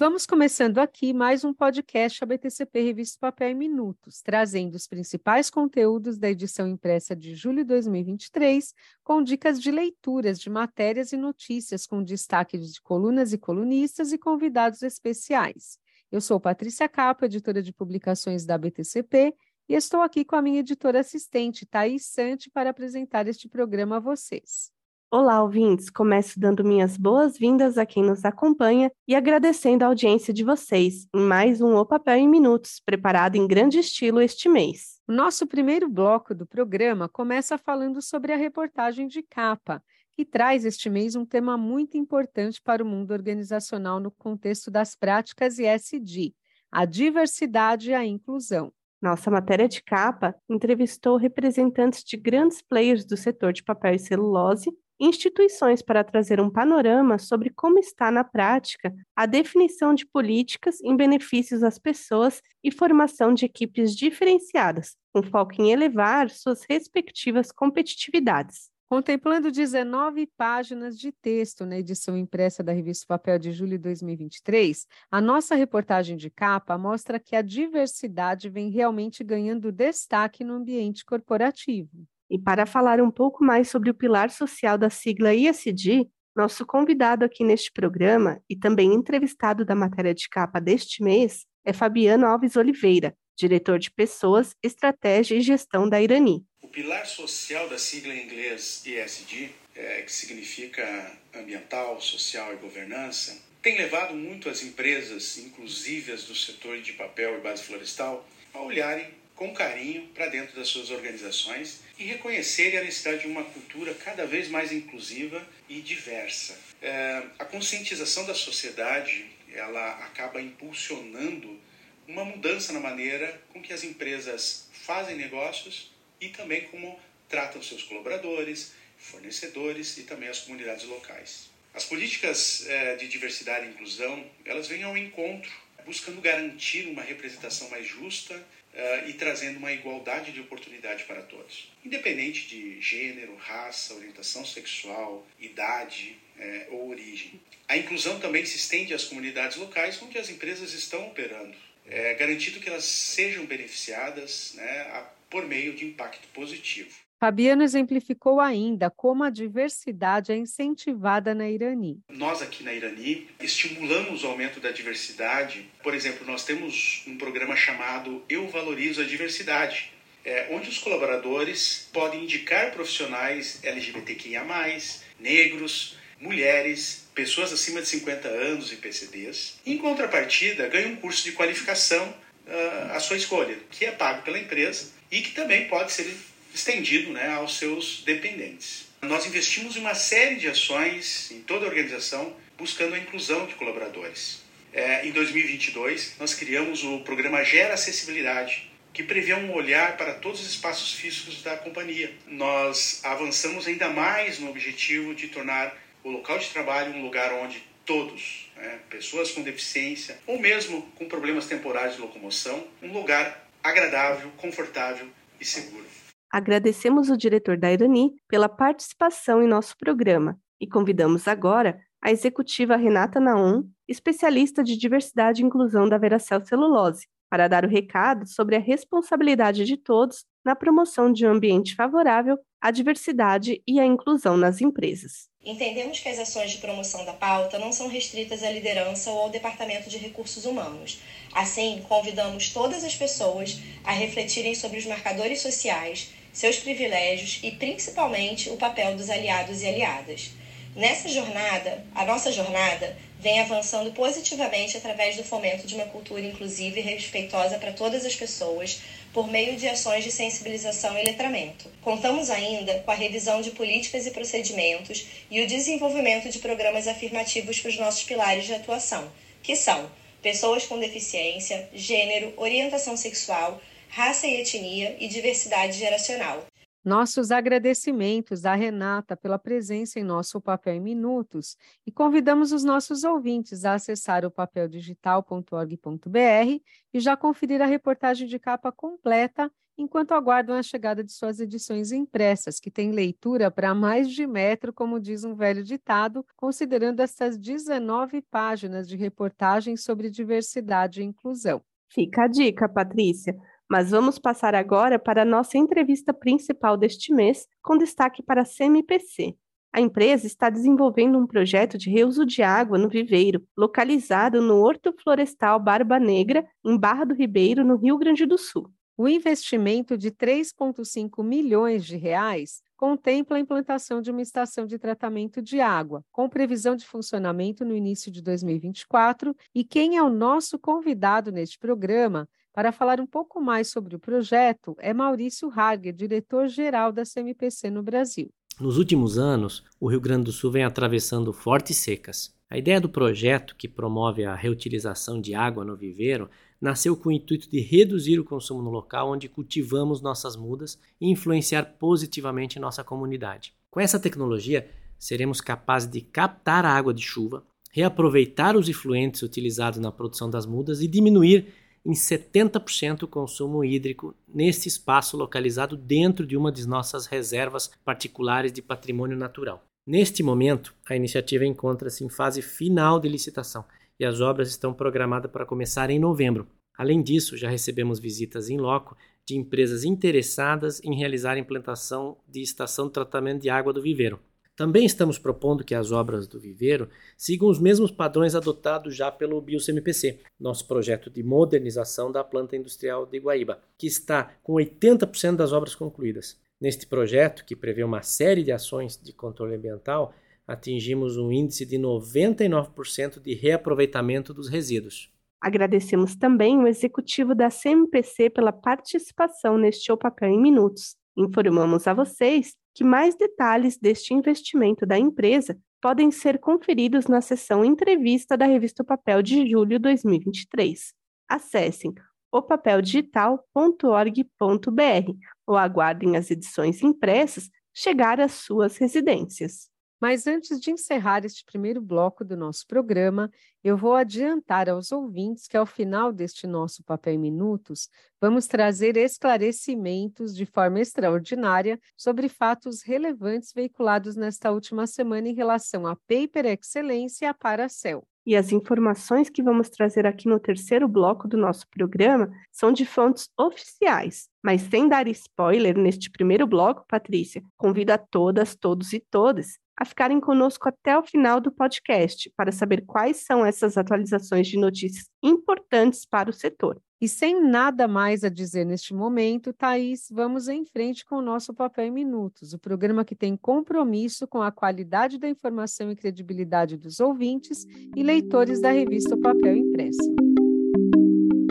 Vamos começando aqui mais um podcast ABTCP Revista Papel em Minutos, trazendo os principais conteúdos da edição impressa de julho de 2023, com dicas de leituras de matérias e notícias, com destaque de colunas e colunistas e convidados especiais. Eu sou Patrícia Capa, editora de publicações da ABTCP, e estou aqui com a minha editora assistente, Thaís Sante, para apresentar este programa a vocês. Olá, ouvintes! Começo dando minhas boas-vindas a quem nos acompanha e agradecendo a audiência de vocês em mais um O Papel em Minutos, preparado em grande estilo este mês. O nosso primeiro bloco do programa começa falando sobre a reportagem de capa, que traz este mês um tema muito importante para o mundo organizacional no contexto das práticas ESG, a diversidade e a inclusão. Nossa matéria de capa entrevistou representantes de grandes players do setor de papel e celulose instituições para trazer um panorama sobre como está na prática a definição de políticas em benefícios às pessoas e formação de equipes diferenciadas, com foco em elevar suas respectivas competitividades. Contemplando 19 páginas de texto na edição impressa da Revista Papel de julho de 2023, a nossa reportagem de capa mostra que a diversidade vem realmente ganhando destaque no ambiente corporativo. E para falar um pouco mais sobre o pilar social da sigla ISD, nosso convidado aqui neste programa e também entrevistado da matéria de capa deste mês é Fabiano Alves Oliveira, diretor de Pessoas, Estratégia e Gestão da Irani. O pilar social da sigla em inglês ESG, é, que significa ambiental, social e governança, tem levado muito as empresas, inclusive as do setor de papel e base florestal, a olharem com carinho para dentro das suas organizações e reconhecerem a necessidade de uma cultura cada vez mais inclusiva e diversa. É, a conscientização da sociedade ela acaba impulsionando uma mudança na maneira com que as empresas fazem negócios e também como tratam seus colaboradores, fornecedores e também as comunidades locais. As políticas é, de diversidade e inclusão elas vêm ao encontro buscando garantir uma representação mais justa uh, e trazendo uma igualdade de oportunidade para todos, independente de gênero, raça, orientação sexual, idade eh, ou origem. A inclusão também se estende às comunidades locais onde as empresas estão operando, é, garantindo que elas sejam beneficiadas né, a, por meio de impacto positivo. Fabiano exemplificou ainda como a diversidade é incentivada na Irani. Nós aqui na Irani estimulamos o aumento da diversidade. Por exemplo, nós temos um programa chamado Eu Valorizo a Diversidade, é, onde os colaboradores podem indicar profissionais LGBTQIA+, negros, mulheres, pessoas acima de 50 anos e PCDs. Em contrapartida, ganham um curso de qualificação uh, à sua escolha, que é pago pela empresa e que também pode ser estendido né, aos seus dependentes. Nós investimos em uma série de ações em toda a organização buscando a inclusão de colaboradores. É, em 2022, nós criamos o programa Gera Acessibilidade, que prevê um olhar para todos os espaços físicos da companhia. Nós avançamos ainda mais no objetivo de tornar o local de trabalho um lugar onde todos, né, pessoas com deficiência ou mesmo com problemas temporários de locomoção, um lugar agradável, confortável e seguro. Agradecemos o diretor da Irani pela participação em nosso programa e convidamos agora a executiva Renata Naum, especialista de diversidade e inclusão da Veracel Celulose, para dar o recado sobre a responsabilidade de todos na promoção de um ambiente favorável à diversidade e à inclusão nas empresas. Entendemos que as ações de promoção da pauta não são restritas à liderança ou ao Departamento de Recursos Humanos. Assim, convidamos todas as pessoas a refletirem sobre os marcadores sociais seus privilégios e principalmente o papel dos aliados e aliadas. Nessa jornada, a nossa jornada vem avançando positivamente através do fomento de uma cultura inclusiva e respeitosa para todas as pessoas, por meio de ações de sensibilização e letramento. Contamos ainda com a revisão de políticas e procedimentos e o desenvolvimento de programas afirmativos para os nossos pilares de atuação, que são pessoas com deficiência, gênero, orientação sexual, raça e etnia e diversidade geracional. Nossos agradecimentos à Renata pela presença em nosso Papel em Minutos e convidamos os nossos ouvintes a acessar o papeldigital.org.br e já conferir a reportagem de capa completa enquanto aguardam a chegada de suas edições impressas, que têm leitura para mais de metro, como diz um velho ditado, considerando essas 19 páginas de reportagem sobre diversidade e inclusão. Fica a dica, Patrícia. Mas vamos passar agora para a nossa entrevista principal deste mês, com destaque para a CMPC. A empresa está desenvolvendo um projeto de reuso de água no viveiro, localizado no Horto Florestal Barba Negra, em Barra do Ribeiro, no Rio Grande do Sul. O investimento de 3,5 milhões de reais contempla a implantação de uma estação de tratamento de água, com previsão de funcionamento no início de 2024. E quem é o nosso convidado neste programa para falar um pouco mais sobre o projeto é Maurício Harger, diretor-geral da CMPC no Brasil. Nos últimos anos, o Rio Grande do Sul vem atravessando fortes secas. A ideia do projeto, que promove a reutilização de água no viveiro, nasceu com o intuito de reduzir o consumo no local onde cultivamos nossas mudas e influenciar positivamente nossa comunidade. Com essa tecnologia, seremos capazes de captar a água de chuva, reaproveitar os efluentes utilizados na produção das mudas e diminuir em 70% o consumo hídrico neste espaço localizado dentro de uma de nossas reservas particulares de patrimônio natural. Neste momento, a iniciativa encontra-se em fase final de licitação e as obras estão programadas para começar em novembro. Além disso, já recebemos visitas em loco de empresas interessadas em realizar a implantação de estação de tratamento de água do viveiro. Também estamos propondo que as obras do viveiro sigam os mesmos padrões adotados já pelo BioCMPC, nosso projeto de modernização da planta industrial de Guaíba, que está com 80% das obras concluídas. Neste projeto, que prevê uma série de ações de controle ambiental, atingimos um índice de 99% de reaproveitamento dos resíduos. Agradecemos também o executivo da CMPC pela participação neste O Papel em Minutos. Informamos a vocês que mais detalhes deste investimento da empresa podem ser conferidos na seção Entrevista da Revista o Papel de julho de 2023. Acessem opapeldigital.org.br ou aguardem as edições impressas chegar às suas residências. Mas antes de encerrar este primeiro bloco do nosso programa, eu vou adiantar aos ouvintes que, ao final deste nosso Papel em Minutos, vamos trazer esclarecimentos de forma extraordinária sobre fatos relevantes veiculados nesta última semana em relação à Paper Excelência e à Paracel. E as informações que vamos trazer aqui no terceiro bloco do nosso programa são de fontes oficiais. Mas sem dar spoiler neste primeiro bloco, Patrícia, convido a todas, todos e todas a ficarem conosco até o final do podcast para saber quais são essas atualizações de notícias importantes para o setor. E sem nada mais a dizer neste momento, Thaís, vamos em frente com o nosso Papel em Minutos, o programa que tem compromisso com a qualidade da informação e credibilidade dos ouvintes e leitores da revista o Papel Impresso.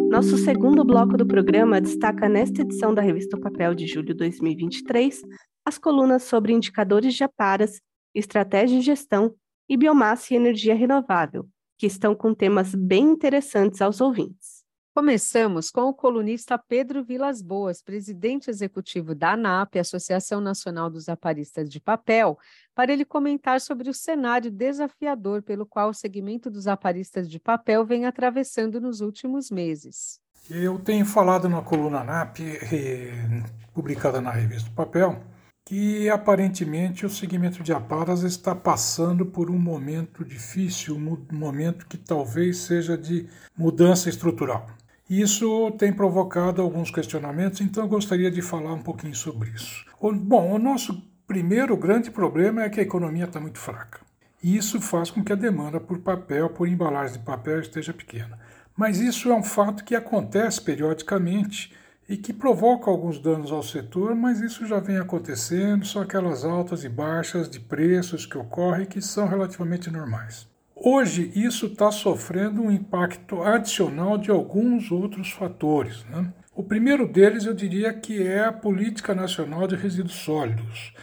Nosso segundo bloco do programa destaca nesta edição da revista o Papel de julho de 2023 as colunas sobre indicadores de aparas estratégia de gestão e biomassa e energia renovável, que estão com temas bem interessantes aos ouvintes. Começamos com o colunista Pedro Vilas Boas, presidente executivo da ANAP, Associação Nacional dos Aparistas de Papel, para ele comentar sobre o cenário desafiador pelo qual o segmento dos aparistas de papel vem atravessando nos últimos meses. Eu tenho falado na coluna ANAP, eh, publicada na revista Papel, que aparentemente o segmento de aparas está passando por um momento difícil, um momento que talvez seja de mudança estrutural. Isso tem provocado alguns questionamentos, então eu gostaria de falar um pouquinho sobre isso. Bom, o nosso primeiro grande problema é que a economia está muito fraca. E isso faz com que a demanda por papel, por embalagem de papel, esteja pequena. Mas isso é um fato que acontece periodicamente e que provoca alguns danos ao setor, mas isso já vem acontecendo, são aquelas altas e baixas de preços que ocorrem que são relativamente normais. Hoje, isso está sofrendo um impacto adicional de alguns outros fatores. Né? O primeiro deles, eu diria que é a Política Nacional de Resíduos Sólidos.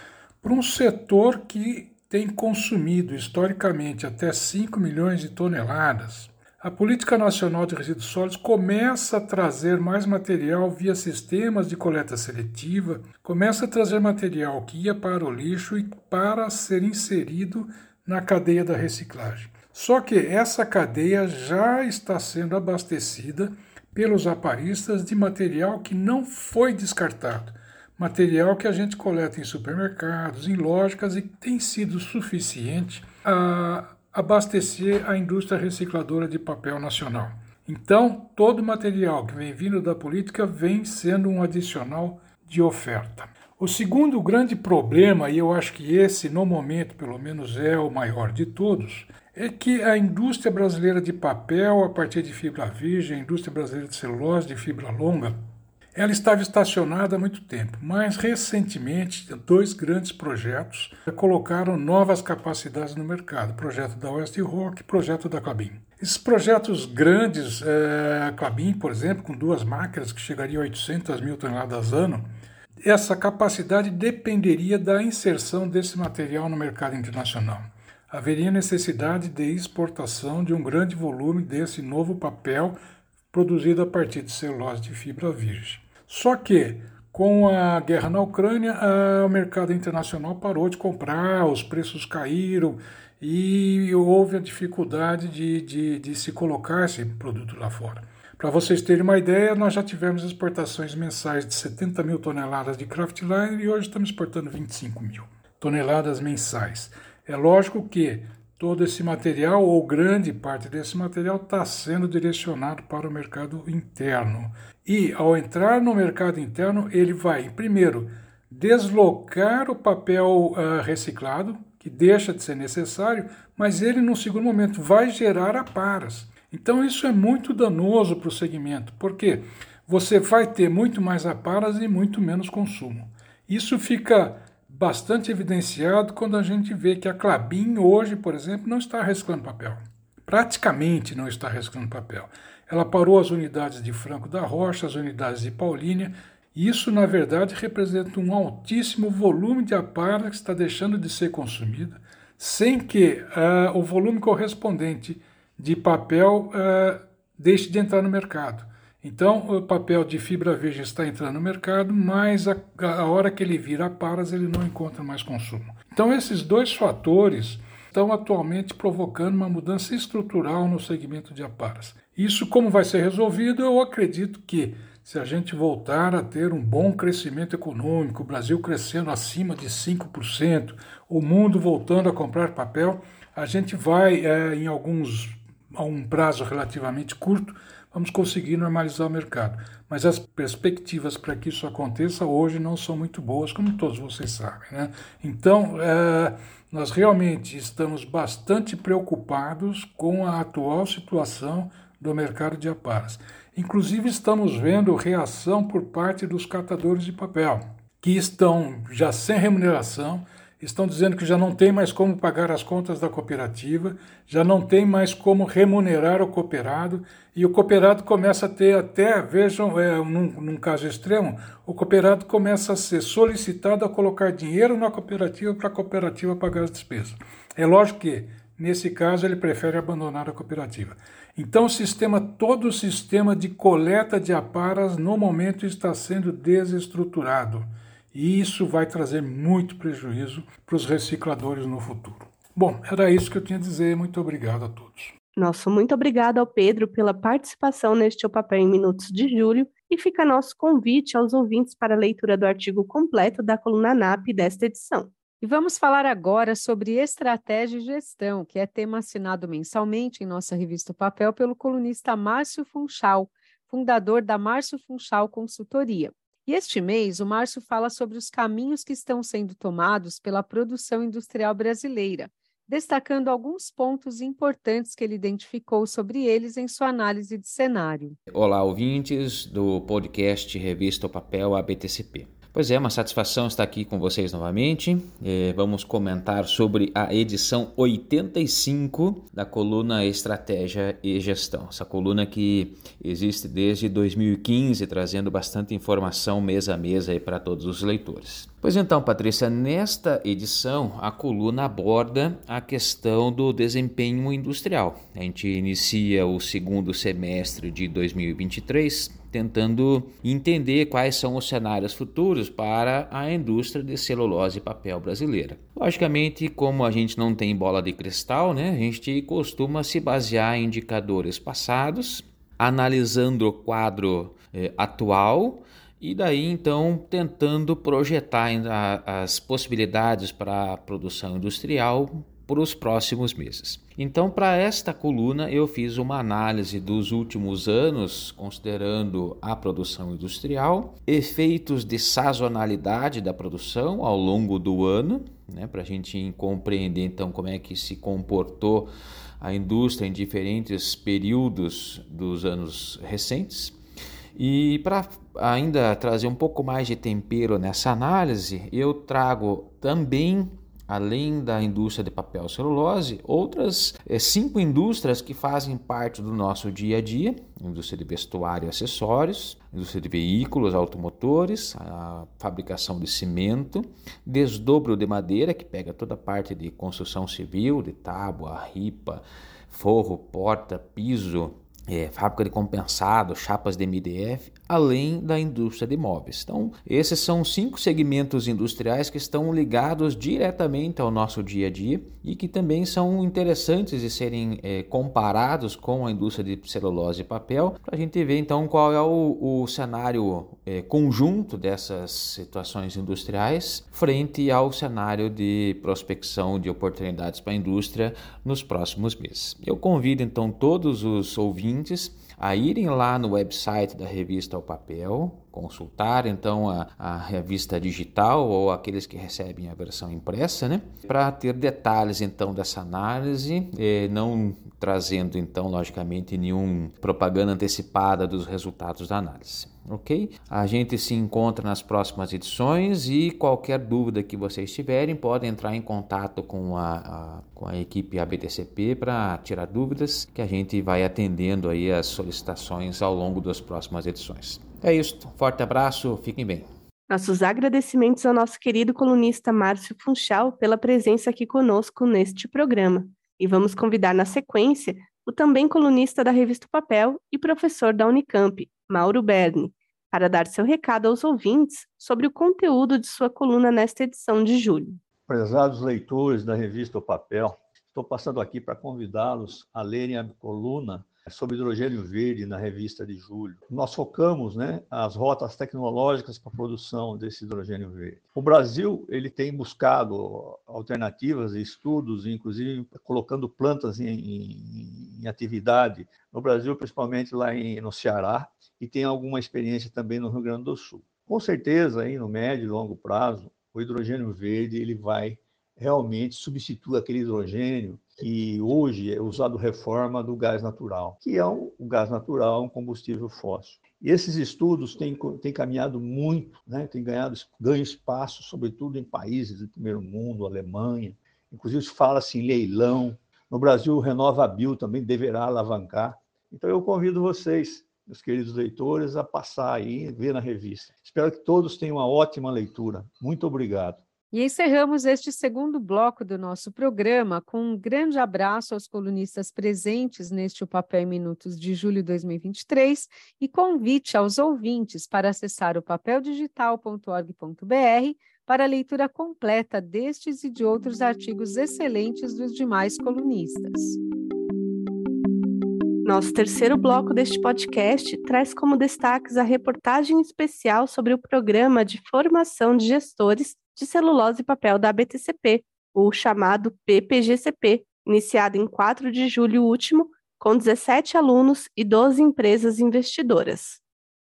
Para um setor que tem consumido historicamente até 5 milhões de toneladas, a Política Nacional de Resíduos Sólidos começa a trazer mais material via sistemas de coleta seletiva, começa a trazer material que ia para o lixo e para ser inserido na cadeia da reciclagem. Só que essa cadeia já está sendo abastecida pelos aparistas de material que não foi descartado, material que a gente coleta em supermercados, em lógicas e tem sido suficiente a abastecer a indústria recicladora de papel nacional. Então, todo material que vem vindo da política vem sendo um adicional de oferta. O segundo grande problema, e eu acho que esse no momento pelo menos é o maior de todos, é que a indústria brasileira de papel, a partir de fibra virgem, a indústria brasileira de celulose de fibra longa, ela estava estacionada há muito tempo, mas recentemente dois grandes projetos colocaram novas capacidades no mercado: o projeto da West Rock e o projeto da Clabin. Esses projetos grandes, é, a Clabin, por exemplo, com duas máquinas que chegariam a 800 mil toneladas ano, essa capacidade dependeria da inserção desse material no mercado internacional. Haveria necessidade de exportação de um grande volume desse novo papel produzido a partir de celulose de fibra virgem. Só que, com a guerra na Ucrânia, o mercado internacional parou de comprar, os preços caíram e houve a dificuldade de, de, de se colocar esse produto lá fora. Para vocês terem uma ideia, nós já tivemos exportações mensais de 70 mil toneladas de craftliner e hoje estamos exportando 25 mil toneladas mensais. É lógico que todo esse material, ou grande parte desse material, está sendo direcionado para o mercado interno. E ao entrar no mercado interno, ele vai, primeiro, deslocar o papel uh, reciclado, que deixa de ser necessário, mas ele, no segundo momento, vai gerar aparas. Então, isso é muito danoso para o segmento, porque você vai ter muito mais aparas e muito menos consumo. Isso fica bastante evidenciado quando a gente vê que a Clabin hoje, por exemplo, não está reciclando papel. Praticamente não está reciclando papel. Ela parou as unidades de Franco da Rocha, as unidades de Paulínia, e isso, na verdade, representa um altíssimo volume de aparelho que está deixando de ser consumido, sem que uh, o volume correspondente de papel uh, deixe de entrar no mercado. Então, o papel de fibra virgem está entrando no mercado, mas a, a hora que ele vira paras, ele não encontra mais consumo. Então, esses dois fatores estão atualmente provocando uma mudança estrutural no segmento de aparas. Isso como vai ser resolvido? Eu acredito que se a gente voltar a ter um bom crescimento econômico, o Brasil crescendo acima de 5%, o mundo voltando a comprar papel, a gente vai, é, em alguns, a um prazo relativamente curto, vamos conseguir normalizar o mercado. Mas as perspectivas para que isso aconteça hoje não são muito boas, como todos vocês sabem. Né? Então, é, nós realmente estamos bastante preocupados com a atual situação do mercado de aparas. Inclusive, estamos vendo reação por parte dos catadores de papel, que estão já sem remuneração, estão dizendo que já não tem mais como pagar as contas da cooperativa, já não tem mais como remunerar o cooperado, e o cooperado começa a ter até, vejam, é, num, num caso extremo, o cooperado começa a ser solicitado a colocar dinheiro na cooperativa para a cooperativa pagar as despesas. É lógico que, nesse caso, ele prefere abandonar a cooperativa. Então, o sistema, todo o sistema de coleta de aparas, no momento, está sendo desestruturado. E isso vai trazer muito prejuízo para os recicladores no futuro. Bom, era isso que eu tinha a dizer. Muito obrigado a todos. Nosso muito obrigado ao Pedro pela participação neste O Papel em Minutos de Julho e fica nosso convite aos ouvintes para a leitura do artigo completo da coluna NAP desta edição. E vamos falar agora sobre estratégia e gestão, que é tema assinado mensalmente em nossa revista o Papel pelo colunista Márcio Funchal, fundador da Márcio Funchal Consultoria. E este mês, o Márcio fala sobre os caminhos que estão sendo tomados pela produção industrial brasileira, destacando alguns pontos importantes que ele identificou sobre eles em sua análise de cenário. Olá, ouvintes do podcast Revista o Papel ABTCP. Pois é, uma satisfação estar aqui com vocês novamente. É, vamos comentar sobre a edição 85 da coluna Estratégia e Gestão. Essa coluna que existe desde 2015, trazendo bastante informação mês a mês para todos os leitores. Pois então, Patrícia, nesta edição a coluna aborda a questão do desempenho industrial. A gente inicia o segundo semestre de 2023 tentando entender quais são os cenários futuros para a indústria de celulose e papel brasileira. Logicamente, como a gente não tem bola de cristal, né, a gente costuma se basear em indicadores passados, analisando o quadro eh, atual e daí então tentando projetar as possibilidades para a produção industrial para os próximos meses. Então, para esta coluna, eu fiz uma análise dos últimos anos, considerando a produção industrial, efeitos de sazonalidade da produção ao longo do ano, né, para a gente compreender então como é que se comportou a indústria em diferentes períodos dos anos recentes. E para ainda trazer um pouco mais de tempero nessa análise, eu trago também além da indústria de papel celulose, outras é, cinco indústrias que fazem parte do nosso dia a dia: indústria de vestuário e acessórios, indústria de veículos automotores, a fabricação de cimento, desdobro de madeira, que pega toda a parte de construção civil, de tábua, ripa, forro, porta, piso, é, fábrica de compensado, chapas de MDF, além da indústria de imóveis. Então, esses são cinco segmentos industriais que estão ligados diretamente ao nosso dia a dia e que também são interessantes de serem é, comparados com a indústria de celulose e papel, para a gente ver então qual é o, o cenário é, conjunto dessas situações industriais frente ao cenário de prospecção de oportunidades para a indústria nos próximos meses. Eu convido então todos os ouvintes a irem lá no website da revista ao papel, consultar então a, a revista digital ou aqueles que recebem a versão impressa, né? Para ter detalhes então dessa análise, eh, não trazendo então logicamente nenhum propaganda antecipada dos resultados da análise. Ok? A gente se encontra nas próximas edições e qualquer dúvida que vocês tiverem podem entrar em contato com a, a com a equipe ABTCP para tirar dúvidas que a gente vai atendendo aí as solicitações ao longo das próximas edições. É isso. Forte abraço, fiquem bem. Nossos agradecimentos ao nosso querido colunista Márcio Funchal pela presença aqui conosco neste programa. E vamos convidar na sequência o também colunista da revista Papel e professor da Unicamp, Mauro Berni, para dar seu recado aos ouvintes sobre o conteúdo de sua coluna nesta edição de julho. Prezados leitores da revista O Papel, estou passando aqui para convidá-los a lerem a coluna sobre hidrogênio verde na revista de julho. Nós focamos né, as rotas tecnológicas para a produção desse hidrogênio verde. O Brasil ele tem buscado alternativas e estudos, inclusive colocando plantas em, em, em atividade no Brasil, principalmente lá em, no Ceará, e tem alguma experiência também no Rio Grande do Sul. Com certeza, aí, no médio e longo prazo, o hidrogênio verde ele vai realmente substituir aquele hidrogênio que hoje é usado reforma do gás natural, que é um, o gás natural, um combustível fóssil. E esses estudos têm, têm caminhado muito, né? têm ganhado ganho espaço, sobretudo em países do primeiro mundo, Alemanha. Inclusive, fala-se em leilão. No Brasil, o Renova Bio também deverá alavancar. Então, eu convido vocês, meus queridos leitores, a passar aí, ver na revista. Espero que todos tenham uma ótima leitura. Muito obrigado. E encerramos este segundo bloco do nosso programa com um grande abraço aos colunistas presentes neste O Papel em Minutos de julho de 2023 e convite aos ouvintes para acessar o papeldigital.org.br para a leitura completa destes e de outros artigos excelentes dos demais colunistas. Nosso terceiro bloco deste podcast traz como destaques a reportagem especial sobre o Programa de Formação de Gestores de celulose e papel da ABTCP, o chamado PPGCP, iniciado em 4 de julho último, com 17 alunos e 12 empresas investidoras.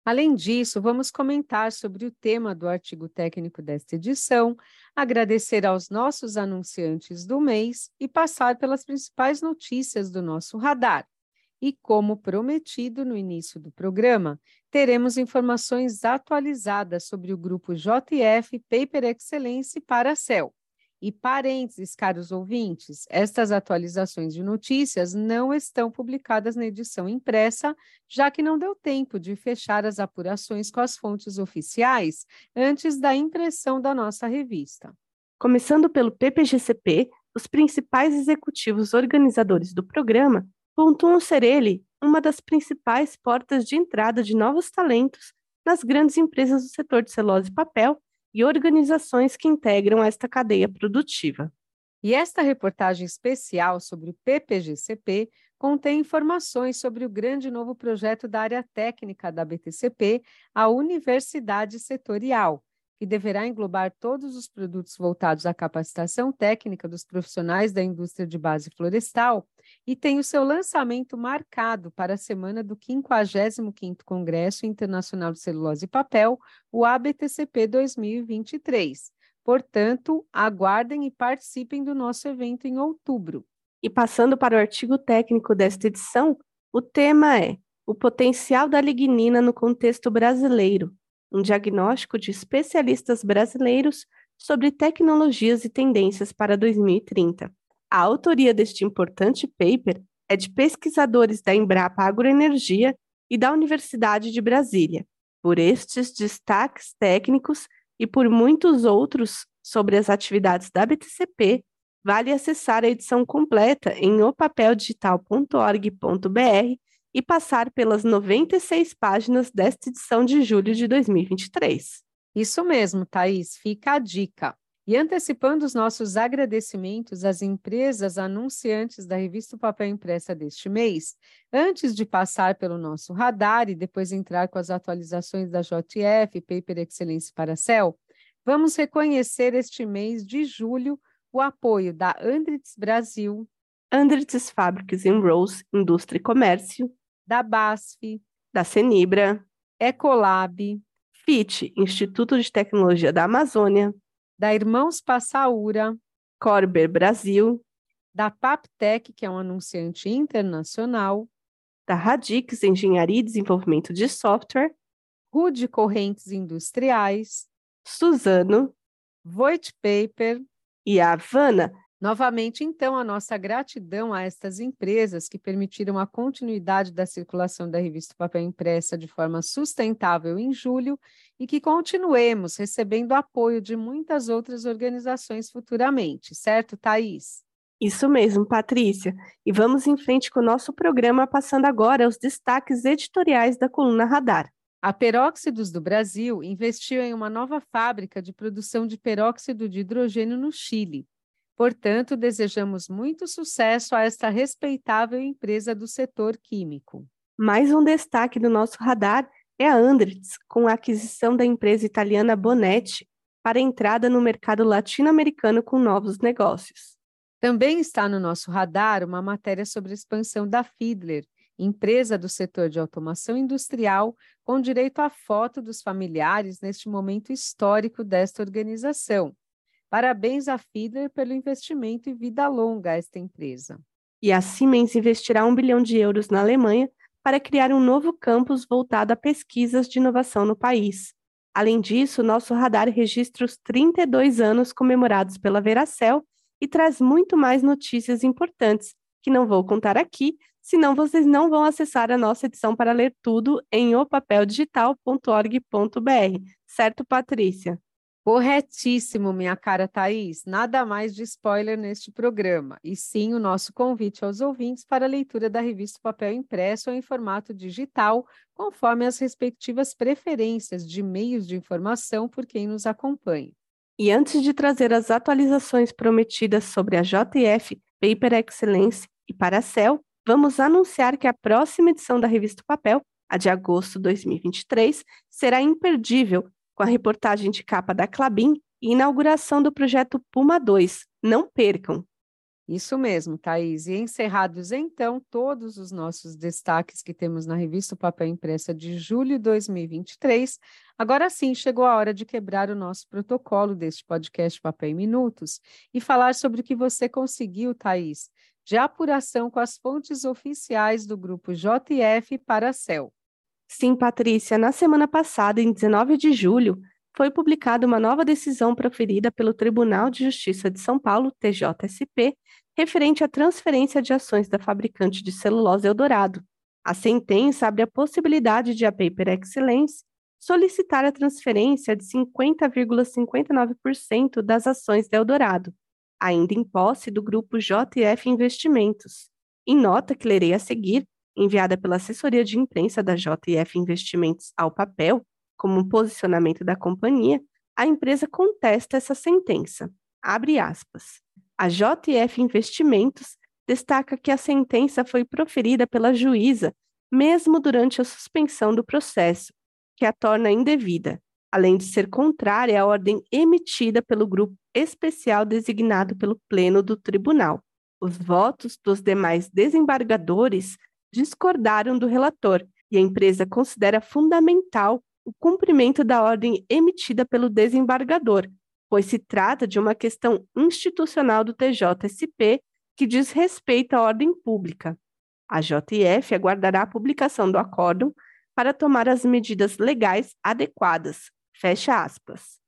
Além disso, vamos comentar sobre o tema do artigo técnico desta edição, agradecer aos nossos anunciantes do mês e passar pelas principais notícias do nosso radar. E como prometido no início do programa, teremos informações atualizadas sobre o grupo JF Paper Excellence para a CEL. E parênteses, caros ouvintes, estas atualizações de notícias não estão publicadas na edição impressa, já que não deu tempo de fechar as apurações com as fontes oficiais antes da impressão da nossa revista. Começando pelo PPGCP, os principais executivos organizadores do programa pontuam ser ele uma das principais portas de entrada de novos talentos nas grandes empresas do setor de celulose e papel e organizações que integram esta cadeia produtiva. E esta reportagem especial sobre o PPGCP contém informações sobre o grande novo projeto da área técnica da BTCP, a Universidade Setorial, que deverá englobar todos os produtos voltados à capacitação técnica dos profissionais da indústria de base florestal e tem o seu lançamento marcado para a semana do 55º Congresso Internacional de Celulose e Papel, o ABTCP 2023. Portanto, aguardem e participem do nosso evento em outubro. E passando para o artigo técnico desta edição, o tema é o potencial da lignina no contexto brasileiro, um diagnóstico de especialistas brasileiros sobre tecnologias e tendências para 2030. A autoria deste importante paper é de pesquisadores da Embrapa Agroenergia e da Universidade de Brasília. Por estes destaques técnicos e por muitos outros sobre as atividades da BTCP, vale acessar a edição completa em opapeldigital.org.br e passar pelas 96 páginas desta edição de julho de 2023. Isso mesmo, Thaís, fica a dica. E antecipando os nossos agradecimentos às empresas anunciantes da revista Papel Impressa deste mês, antes de passar pelo nosso radar e depois entrar com as atualizações da JF, Paper Excellence para a CEL, vamos reconhecer este mês de julho o apoio da Andritz Brasil, Andritz Fábricas em Rose, Indústria e Comércio, da BASF, da Cenibra, Ecolab, FIT, Instituto de Tecnologia da Amazônia, da Irmãos Passaura, Corber Brasil, da Paptec, que é um anunciante internacional, da Radix Engenharia e Desenvolvimento de Software, Rude Correntes Industriais, Suzano, Voigt Paper. E a Havana Novamente, então, a nossa gratidão a estas empresas que permitiram a continuidade da circulação da revista Papel Impressa de forma sustentável em julho e que continuemos recebendo apoio de muitas outras organizações futuramente, certo, Thaís? Isso mesmo, Patrícia. E vamos em frente com o nosso programa, passando agora aos destaques editoriais da coluna Radar. A Peróxidos do Brasil investiu em uma nova fábrica de produção de peróxido de hidrogênio no Chile Portanto, desejamos muito sucesso a esta respeitável empresa do setor químico. Mais um destaque do nosso radar é a Andritz, com a aquisição da empresa italiana Bonetti para entrada no mercado latino-americano com novos negócios. Também está no nosso radar uma matéria sobre a expansão da Fiedler, empresa do setor de automação industrial, com direito à foto dos familiares neste momento histórico desta organização Parabéns à Fiedler pelo investimento e vida longa a esta empresa. E a Siemens investirá um bilhão de euros na Alemanha para criar um novo campus voltado a pesquisas de inovação no país. Além disso, nosso radar registra os 32 anos comemorados pela Veracel e traz muito mais notícias importantes, que não vou contar aqui, senão vocês não vão acessar a nossa edição para ler tudo em opapeldigital.org.br. Certo, Patrícia? Corretíssimo, minha cara Thaís. Nada mais de spoiler neste programa, e sim o nosso convite aos ouvintes para a leitura da revista Papel Impresso ou em formato digital, conforme as respectivas preferências de meios de informação por quem nos acompanha. E antes de trazer as atualizações prometidas sobre a JF, Paper Excellence e Paracel, vamos anunciar que a próxima edição da revista Papel, a de agosto de 2023, será imperdível com a reportagem de capa da Clabin e inauguração do projeto Puma 2. Não percam! Isso mesmo, Thaís. E encerrados então todos os nossos destaques que temos na revista Papel Impressa de julho de 2023, agora sim chegou a hora de quebrar o nosso protocolo deste podcast Papel em Minutos e falar sobre o que você conseguiu, Thaís, de apuração com as fontes oficiais do grupo JF para a CEL. Sim, Patrícia, na semana passada, em 19 de julho, foi publicada uma nova decisão proferida pelo Tribunal de Justiça de São Paulo, TJSP, referente à transferência de ações da fabricante de celulose Eldorado. A sentença abre a possibilidade de a Paper Excellence solicitar a transferência de 50,59% das ações da Eldorado, ainda em posse do grupo JF Investimentos. Em nota que lerei a seguir, enviada pela assessoria de imprensa da JF Investimentos ao papel, como um posicionamento da companhia, a empresa contesta essa sentença. Abre aspas. A JF Investimentos destaca que a sentença foi proferida pela juíza mesmo durante a suspensão do processo, que a torna indevida, além de ser contrária à ordem emitida pelo grupo especial designado pelo Pleno do Tribunal. Os votos dos demais desembargadores discordaram do relator e a empresa considera fundamental o cumprimento da ordem emitida pelo desembargador, pois se trata de uma questão institucional do TJSP que diz respeito à ordem pública. A JF aguardará a publicação do acórdão para tomar as medidas legais adequadas. Fecha aspas.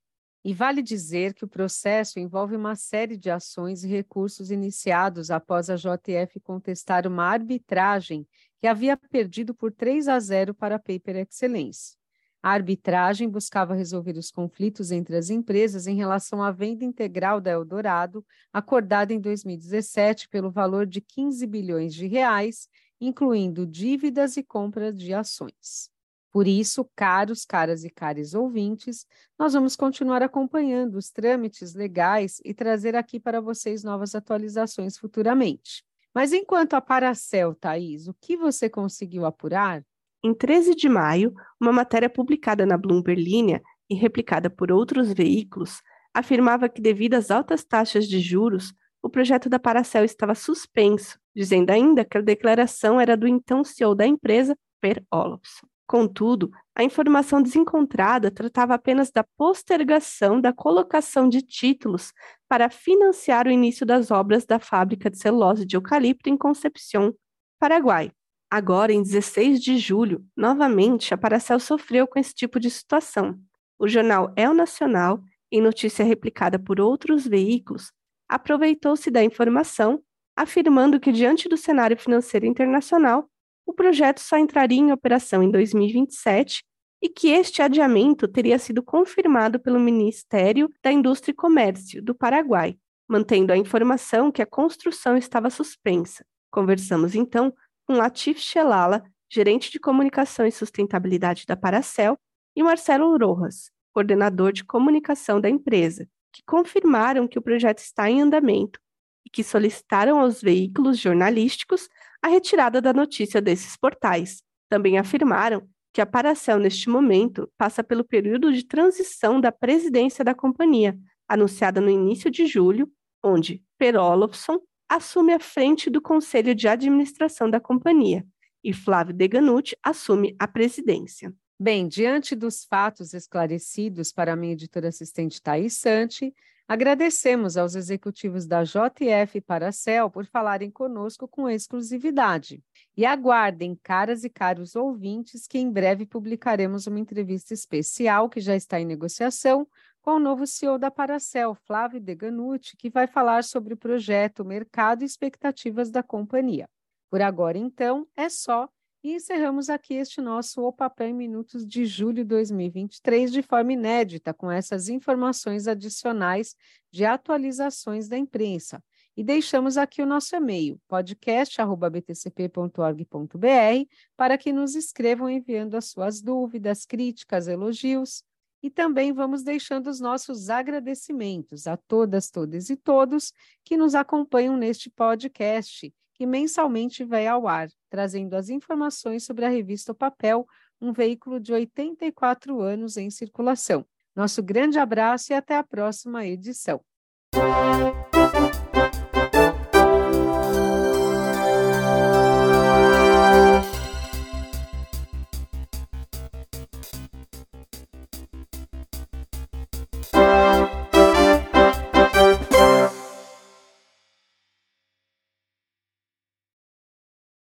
E vale dizer que o processo envolve uma série de ações e recursos iniciados após a JF contestar uma arbitragem que havia perdido por 3 a 0 para a Paper Excellence. A arbitragem buscava resolver os conflitos entre as empresas em relação à venda integral da Eldorado, acordada em 2017 pelo valor de 15 bilhões de reais, incluindo dívidas e compras de ações. Por isso, caros, caras e caros ouvintes, nós vamos continuar acompanhando os trâmites legais e trazer aqui para vocês novas atualizações futuramente. Mas enquanto a Paracel, Thaís, o que você conseguiu apurar? Em 13 de maio, uma matéria publicada na Bloomberg Linha e replicada por outros veículos afirmava que, devido às altas taxas de juros, o projeto da Paracel estava suspenso, dizendo ainda que a declaração era do então CEO da empresa, Per Olofsson. Contudo, a informação desencontrada tratava apenas da postergação da colocação de títulos para financiar o início das obras da fábrica de celulose de eucalipto em Concepción, Paraguai, Agora, em 16 de julho, novamente, a Paracel sofreu com esse tipo de situação. O jornal El Nacional, em notícia replicada por outros veículos, aproveitou-se da informação, afirmando que, diante do cenário financeiro internacional, o projeto só entraria em operação em 2027 e que este adiamento teria sido confirmado pelo Ministério da Indústria e Comércio do Paraguai, mantendo a informação que a construção estava suspensa. Conversamos então com Latif Shelala, gerente de comunicação e sustentabilidade da Paracel, e Marcelo Rojas, coordenador de comunicação da empresa, que confirmaram que o projeto está em andamento e que solicitaram aos veículos jornalísticos a retirada da notícia desses portais. Também afirmaram que a Paracel, neste momento, passa pelo período de transição da presidência da companhia, anunciada no início de julho, onde Per Olofsson assume a frente do conselho de administração da companhia e Flávio Deganucci assume a presidência. Bem, diante dos fatos esclarecidos para a minha editora assistente Thais Santi, agradecemos aos executivos da JF Paracel por falarem conosco com exclusividade. E aguardem, caras e caros ouvintes, que em breve publicaremos uma entrevista especial que já está em negociação com o novo CEO da Paracel, Flávio Deganucci, que vai falar sobre o projeto, mercado e expectativas da companhia. Por agora, então, é só e encerramos aqui este nosso O Papel em Minutos de julho de 2023 de forma inédita, com essas informações adicionais de atualizações da imprensa. E deixamos aqui o nosso e-mail, podcast.btcp.org.br, para que nos escrevam enviando as suas dúvidas, críticas, elogios e também vamos deixando os nossos agradecimentos a todas, todas e todos que nos acompanham neste podcast, que mensalmente vai ao ar, trazendo as informações sobre a revista o Papel, um veículo de 84 anos em circulação. Nosso grande abraço e até a próxima edição.